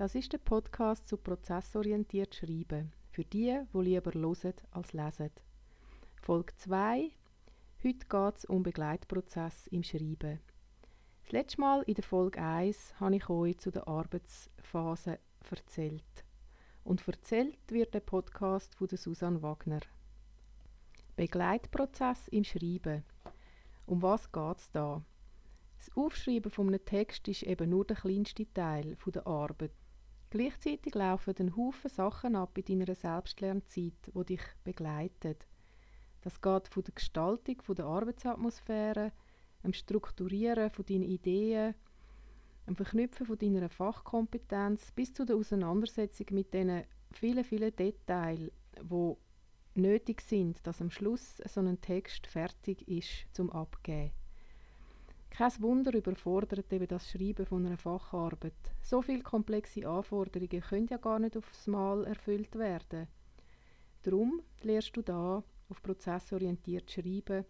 Das ist der Podcast zu prozessorientiert Schreiben. Für die, die lieber hören als lesen. Folge 2. Heute geht es um Begleitprozess im Schreiben. Das letzte Mal in der Folge 1 habe ich euch zu der Arbeitsphase erzählt. Und erzählt wird der Podcast von der Susanne Wagner. Begleitprozess im Schreiben. Um was geht es da? Das Aufschreiben von einem Text ist eben nur der kleinste Teil der Arbeit. Gleichzeitig laufen ein Haufen Sachen ab in deiner Selbstlernzeit, die dich begleiten. Das geht von der Gestaltung von der Arbeitsatmosphäre, dem Strukturieren von deinen Ideen, dem Verknüpfen von deiner Fachkompetenz bis zu der Auseinandersetzung mit diesen vielen, vielen Details, die nötig sind, dass am Schluss so ein Text fertig ist zum Abgeben. Kein Wunder überfordert eben das Schreiben von einer Facharbeit. So viele komplexe Anforderungen können ja gar nicht aufs Mal erfüllt werden. Darum lernst du da auf prozessorientiert schreiben,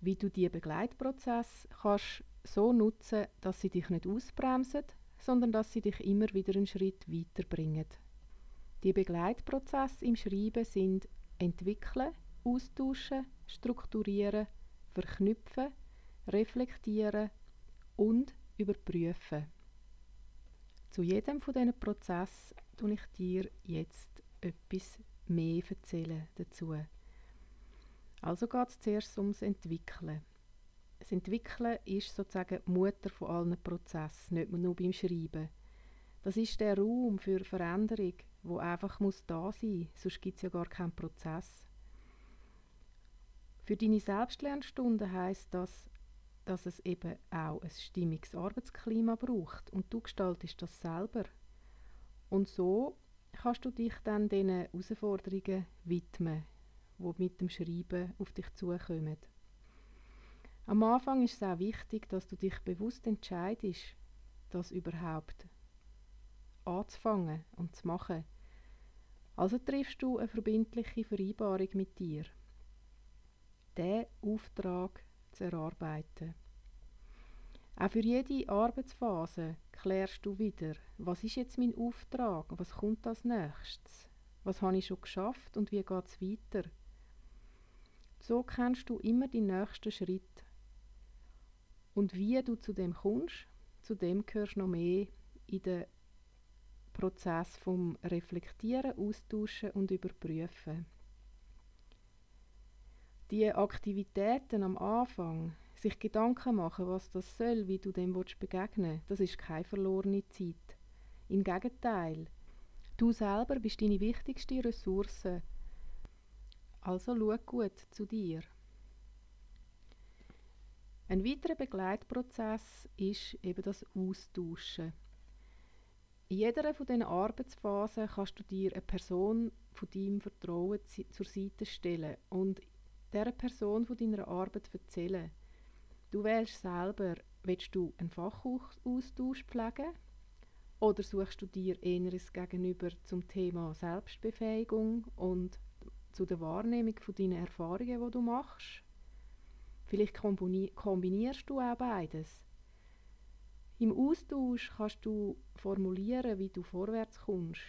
wie du die Begleitprozess kannst so nutzen, dass sie dich nicht ausbremsen, sondern dass sie dich immer wieder einen Schritt weiterbringen. Die Begleitprozesse im Schreiben sind entwickeln, austauschen, strukturieren, verknüpfen, reflektieren und überprüfen. Zu jedem von diesen Prozessen tue ich dir jetzt etwas mehr erzählen dazu. Also geht es zuerst ums Entwickeln. Das Entwickeln ist sozusagen die Mutter von allen Prozessen, nicht nur beim Schreiben. Das ist der Raum für Veränderung, wo einfach muss da sein, sonst gibt es ja gar keinen Prozess. Für deine Selbstlernstunden heißt das, dass es eben auch ein stimmiges Arbeitsklima braucht und du gestaltest das selber. Und so kannst du dich dann den Herausforderungen widmen, die mit dem Schreiben auf dich zukommen. Am Anfang ist es auch wichtig, dass du dich bewusst entscheidest, das überhaupt anzufangen und zu machen. Also triffst du eine verbindliche Vereinbarung mit dir. Der Auftrag zu erarbeiten. Auch für jede Arbeitsphase klärst du wieder, was ist jetzt mein Auftrag, was kommt als nächstes, was habe ich schon geschafft und wie geht es weiter. So kennst du immer die nächsten Schritt. Und wie du zu dem kommst, zu dem gehörst noch mehr in den Prozess vom Reflektieren, Austauschen und Überprüfen. Die Aktivitäten am Anfang, sich Gedanken machen, was das soll, wie du dem willst begegnen das ist keine verlorene Zeit. Im Gegenteil, du selber bist deine wichtigste Ressource. Also schau gut zu dir. Ein weiterer Begleitprozess ist eben das Austauschen. In jeder von diesen Arbeitsphasen kannst du dir eine Person von deinem Vertrauen zur Seite stellen und dieser Person von deiner Arbeit erzählen. Du wählst selber, willst du einen Fachaustausch pflegen oder suchst du dir eheres Gegenüber zum Thema Selbstbefähigung und zu der Wahrnehmung von deinen Erfahrungen, die du machst? Vielleicht kombinierst du auch beides. Im Austausch kannst du formulieren, wie du vorwärts kommst,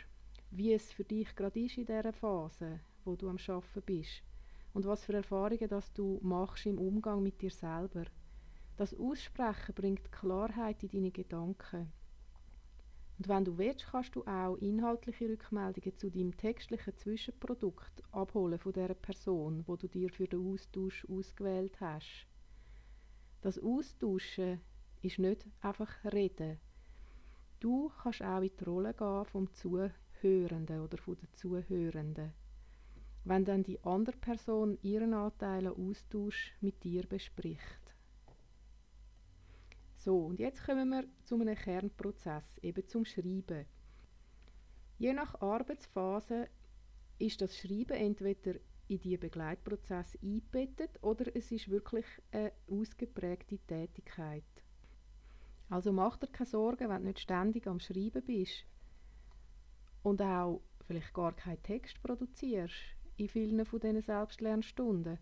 wie es für dich gerade ist in dieser Phase, wo du am Arbeiten bist und was für Erfahrungen das du machst im Umgang mit dir selber. Das Aussprechen bringt Klarheit in deine Gedanken. Und wenn du willst, kannst du auch inhaltliche Rückmeldungen zu deinem textlichen Zwischenprodukt abholen von der Person, wo du dir für den Austausch ausgewählt hast. Das Austauschen ist nicht einfach reden. Du kannst auch in die Rolle gehen vom Zuhörenden oder von der Zuhörenden wenn dann die andere Person ihren Anteil Austausch mit dir bespricht. So, und jetzt kommen wir zu einem Kernprozess, eben zum Schreiben. Je nach Arbeitsphase ist das Schreiben entweder in die Begleitprozess eingebettet oder es ist wirklich eine ausgeprägte Tätigkeit. Also mach dir keine Sorgen, wenn du nicht ständig am Schreiben bist und auch vielleicht gar keinen Text produzierst in vielen von diesen Selbstlernstunden.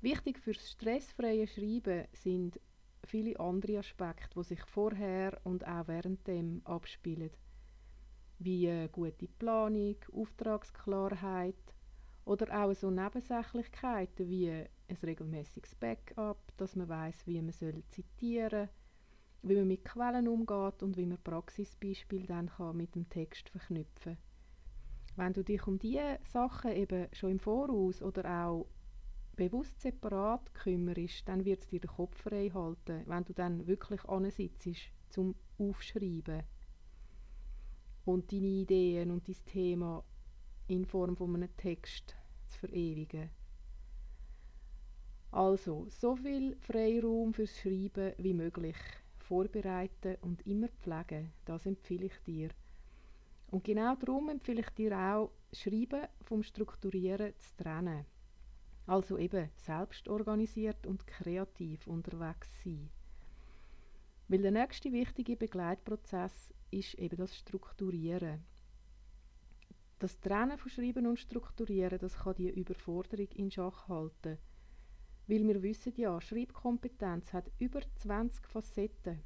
Wichtig fürs stressfreie Schreiben sind viele andere Aspekte, die sich vorher und auch während dem abspielen. wie gute Planung, Auftragsklarheit oder auch so Nebensächlichkeiten wie ein regelmäßiges Backup, dass man weiß, wie man soll zitieren wie man mit Quellen umgeht und wie man Praxisbeispiele dann kann mit dem Text verknüpfen Wenn du dich um diese Sachen eben schon im Voraus oder auch bewusst separat kümmerst, dann wird es dir den Kopf frei halten, wenn du dann wirklich ansitzt zum Aufschreiben und deine Ideen und dein Thema in Form von einem Text zu verewigen. Also, so viel Freiraum fürs Schreiben wie möglich. Vorbereiten und immer pflegen, das empfehle ich dir. Und genau darum empfehle ich dir auch, Schreiben vom Strukturieren zu trennen. Also eben selbst organisiert und kreativ unterwegs sein. Weil der nächste wichtige Begleitprozess ist eben das Strukturieren. Das Trennen von Schreiben und Strukturieren, das kann die Überforderung in Schach halten. Weil wir wissen ja, Schreibkompetenz hat über 20 Facetten.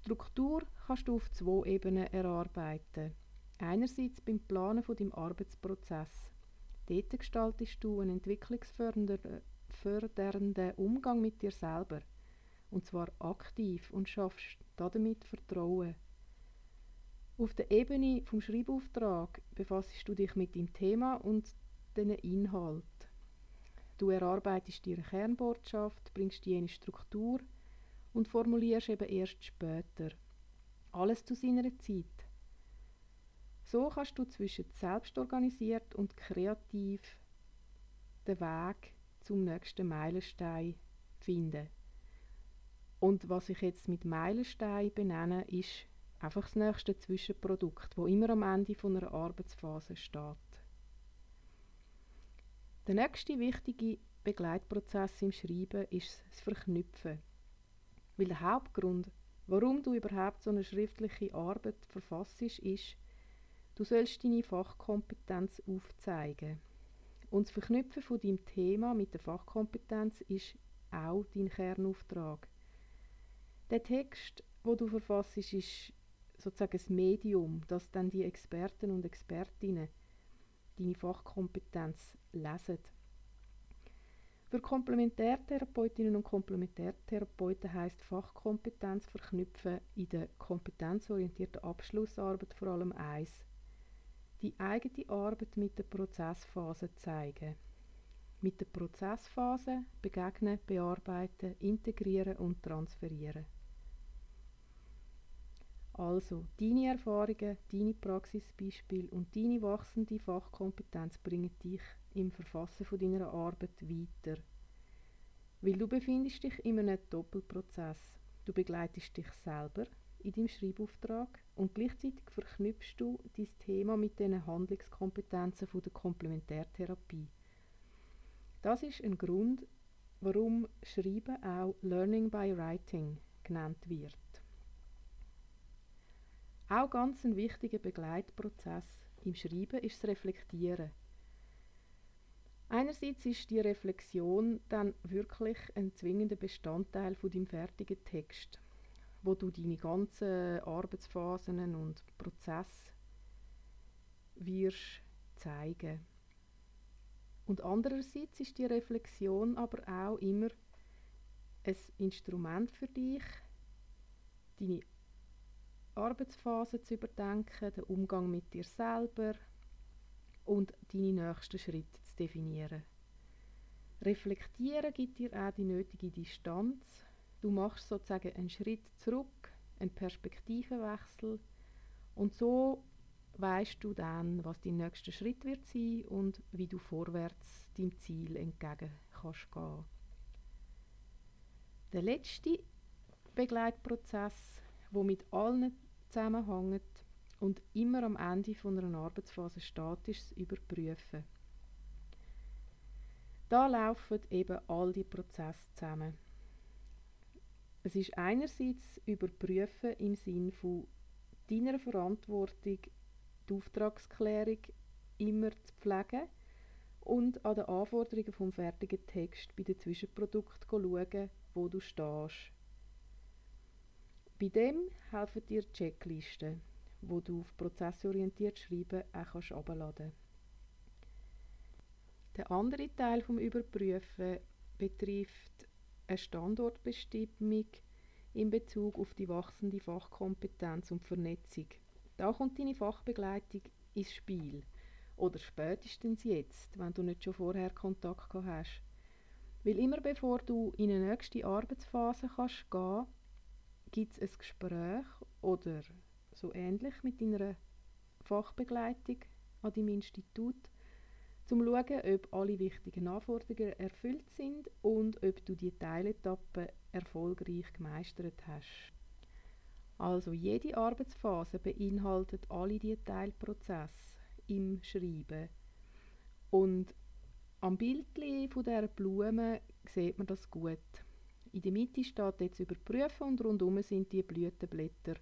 Struktur kannst du auf zwei Ebenen erarbeiten. Einerseits beim Planen von deinem Arbeitsprozess. Dort gestaltest du einen entwicklungsfördernden Umgang mit dir selber. Und zwar aktiv und schaffst damit Vertrauen. Auf der Ebene vom Schreibauftrag befasst du dich mit dem Thema und den Inhalt. Du erarbeitest dir eine Kernbotschaft, bringst die in Struktur und formulierst eben erst später. Alles zu seiner Zeit. So kannst du zwischen selbstorganisiert und kreativ den Weg zum nächsten Meilenstein finden. Und was ich jetzt mit Meilenstein benenne, ist einfach das nächste Zwischenprodukt, wo immer am Ende von einer Arbeitsphase steht. Der nächste wichtige Begleitprozess im Schreiben ist das Verknüpfen. Weil der Hauptgrund, warum du überhaupt so eine schriftliche Arbeit verfasst, ist, Du sollst deine Fachkompetenz aufzeigen. Und das Verknüpfen von deinem Thema mit der Fachkompetenz ist auch dein Kernauftrag. Der Text, wo du verfasst, ist sozusagen das Medium, das dann die Experten und Expertinnen deine Fachkompetenz lesen. Für Komplementärtherapeutinnen und Komplementärtherapeuten heißt Fachkompetenz verknüpfen in der kompetenzorientierten Abschlussarbeit vor allem eins die eigene Arbeit mit der Prozessphase zeigen. Mit der Prozessphase begegnen, bearbeiten, integrieren und transferieren. Also, deine Erfahrungen, deine Praxisbeispiele und deine wachsende Fachkompetenz bringen dich im Verfassen von deiner Arbeit weiter. Weil du befindest dich in einem Doppelprozess. Du begleitest dich selber in deinem Schreibauftrag und gleichzeitig verknüpfst du dein Thema mit den Handlungskompetenzen von der Komplementärtherapie. Das ist ein Grund, warum Schreiben auch Learning by Writing genannt wird. Auch ganz ein wichtiger Begleitprozess im Schreiben ist das Reflektieren. Einerseits ist die Reflexion dann wirklich ein zwingender Bestandteil von deinem fertigen Text wo du deine ganzen Arbeitsphasen und Prozesse wirst zeigen. Und andererseits ist die Reflexion aber auch immer ein Instrument für dich, deine Arbeitsphase zu überdenken, den Umgang mit dir selber und deine nächsten Schritte definieren. Reflektieren gibt dir auch die nötige Distanz Du machst sozusagen einen Schritt zurück, einen Perspektivenwechsel und so weißt du dann, was dein nächster Schritt wird sein und wie du vorwärts deinem Ziel entgegen kannst gehen. Der letzte Begleitprozess, wo mit allen zusammenhängt und immer am Ende von einer Arbeitsphase steht, ist das Überprüfen. Da laufen eben all die Prozesse zusammen. Es ist einerseits überprüfen im Sinn von deiner Verantwortung, die Auftragsklärung immer zu pflegen und an den Anforderungen vom fertigen Text bei den Zwischenprodukten schauen, wo du stehst. Bei dem helfen dir Checklisten, wo du auf prozessorientiert schreiben auch kannst herunterladen Der andere Teil vom Überprüfen betrifft eine Standortbestimmung in Bezug auf die wachsende Fachkompetenz und Vernetzung. Da kommt deine Fachbegleitung ins Spiel. Oder spätestens jetzt, wenn du nicht schon vorher Kontakt gehabt hast. Weil immer bevor du in eine nächste Arbeitsphase kannst gehen, gibt es ein Gespräch oder so ähnlich mit deiner Fachbegleitung an deinem Institut, um zu schauen, ob alle wichtigen Anforderungen erfüllt sind und ob du die Teiletappe erfolgreich gemeistert hast. Also jede Arbeitsphase beinhaltet alle die Teilprozesse im Schreiben. Und am Bild von dieser Blume sieht man das gut. In der Mitte steht jetzt überprüfen und rundum sind die Blütenblätter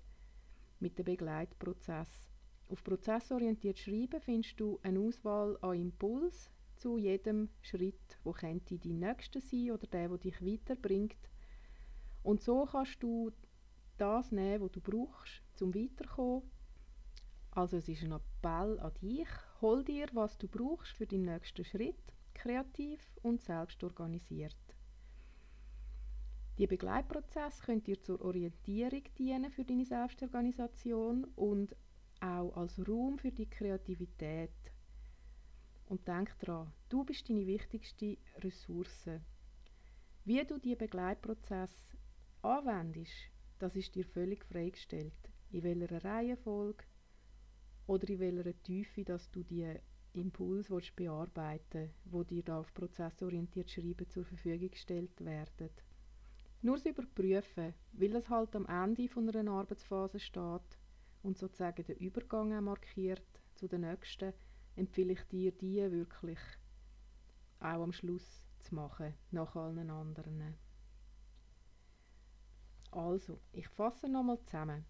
mit dem Begleitprozess. Auf prozessorientiert Schreiben findest du eine Auswahl an Impuls zu jedem Schritt, wo könnte die nächste sein oder der, der dich weiterbringt. Und so kannst du das nehmen, was du brauchst, zum weiterkommen. Also es ist ein Appell an dich. Hol dir, was du brauchst für den nächsten Schritt, kreativ und selbst organisiert. Die Begleitprozess könnt dir zur Orientierung dienen für deine Selbstorganisation und auch als Raum für die Kreativität. Und denk daran, du bist deine wichtigste Ressource. Wie du die Begleitprozess anwendest, das ist dir völlig freigestellt. In welcher Reihenfolge oder in welcher Tiefe, dass du die Impuls willst bearbeiten wo dir da auf prozessorientiert Schreiben zur Verfügung gestellt werden. Nur das Überprüfen, weil das halt am Ende von einer Arbeitsphase steht und sozusagen den Übergang markiert zu der nächsten, empfehle ich dir, die wirklich auch am Schluss zu machen, nach allen anderen. Also, ich fasse nochmal zusammen.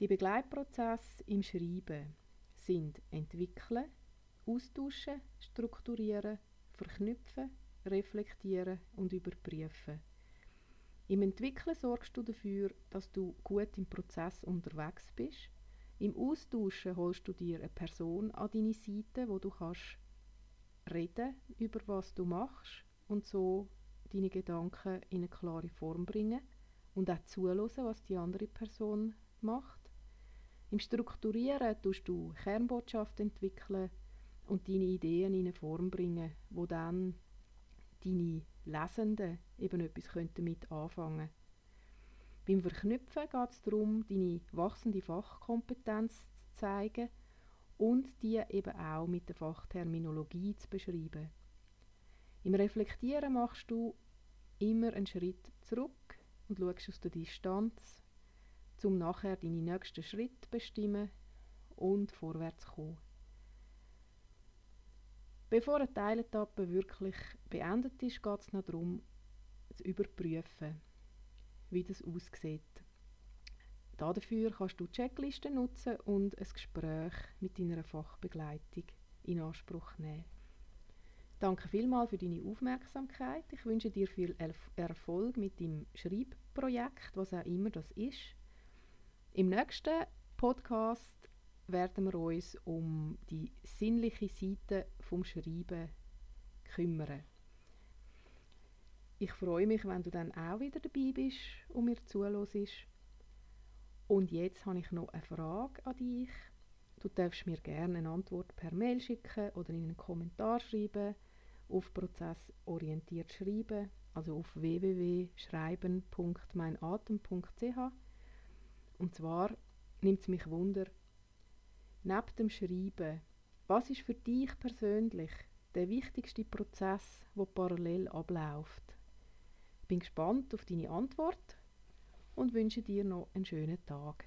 Die Begleitprozesse im Schreiben sind entwickeln, austauschen, strukturieren, verknüpfen, reflektieren und überprüfen. Im Entwickeln sorgst du dafür, dass du gut im Prozess unterwegs bist. Im Austauschen holst du dir eine Person an deine Seite, wo du kannst reden über was du machst und so deine Gedanken in eine klare Form bringen und auch zuhören, was die andere Person macht. Im Strukturieren tust du Kernbotschaften entwickeln und deine Ideen in eine Form bringen, wo dann deine Lesenden eben etwas damit anfangen Beim Verknüpfen geht es darum, deine wachsende Fachkompetenz zu zeigen und die eben auch mit der Fachterminologie zu beschreiben. Im Reflektieren machst du immer einen Schritt zurück und schaust aus der Distanz, um nachher deine nächsten Schritte zu bestimmen und vorwärts zu kommen. Bevor eine Teiletappe wirklich beendet ist, geht es noch darum, zu überprüfen, wie das aussieht. Dafür kannst du Checklisten nutzen und ein Gespräch mit deiner Fachbegleitung in Anspruch nehmen. Danke vielmals für deine Aufmerksamkeit. Ich wünsche dir viel Erfolg mit dem Schreibprojekt, was auch immer das ist. Im nächsten Podcast werden wir uns um die sinnliche Seite vom Schreiben kümmern. Ich freue mich, wenn du dann auch wieder dabei bist und mir zuhörst. Und jetzt habe ich noch eine Frage an dich. Du darfst mir gerne eine Antwort per Mail schicken oder in einen Kommentar schreiben auf prozessorientiert schreiben, also auf www.schreiben.meinatem.ch. Und zwar nimmt es mich Wunder, neben dem Schreiben, was ist für dich persönlich der wichtigste Prozess, der parallel abläuft? Ich bin gespannt auf deine Antwort und wünsche dir noch einen schönen Tag.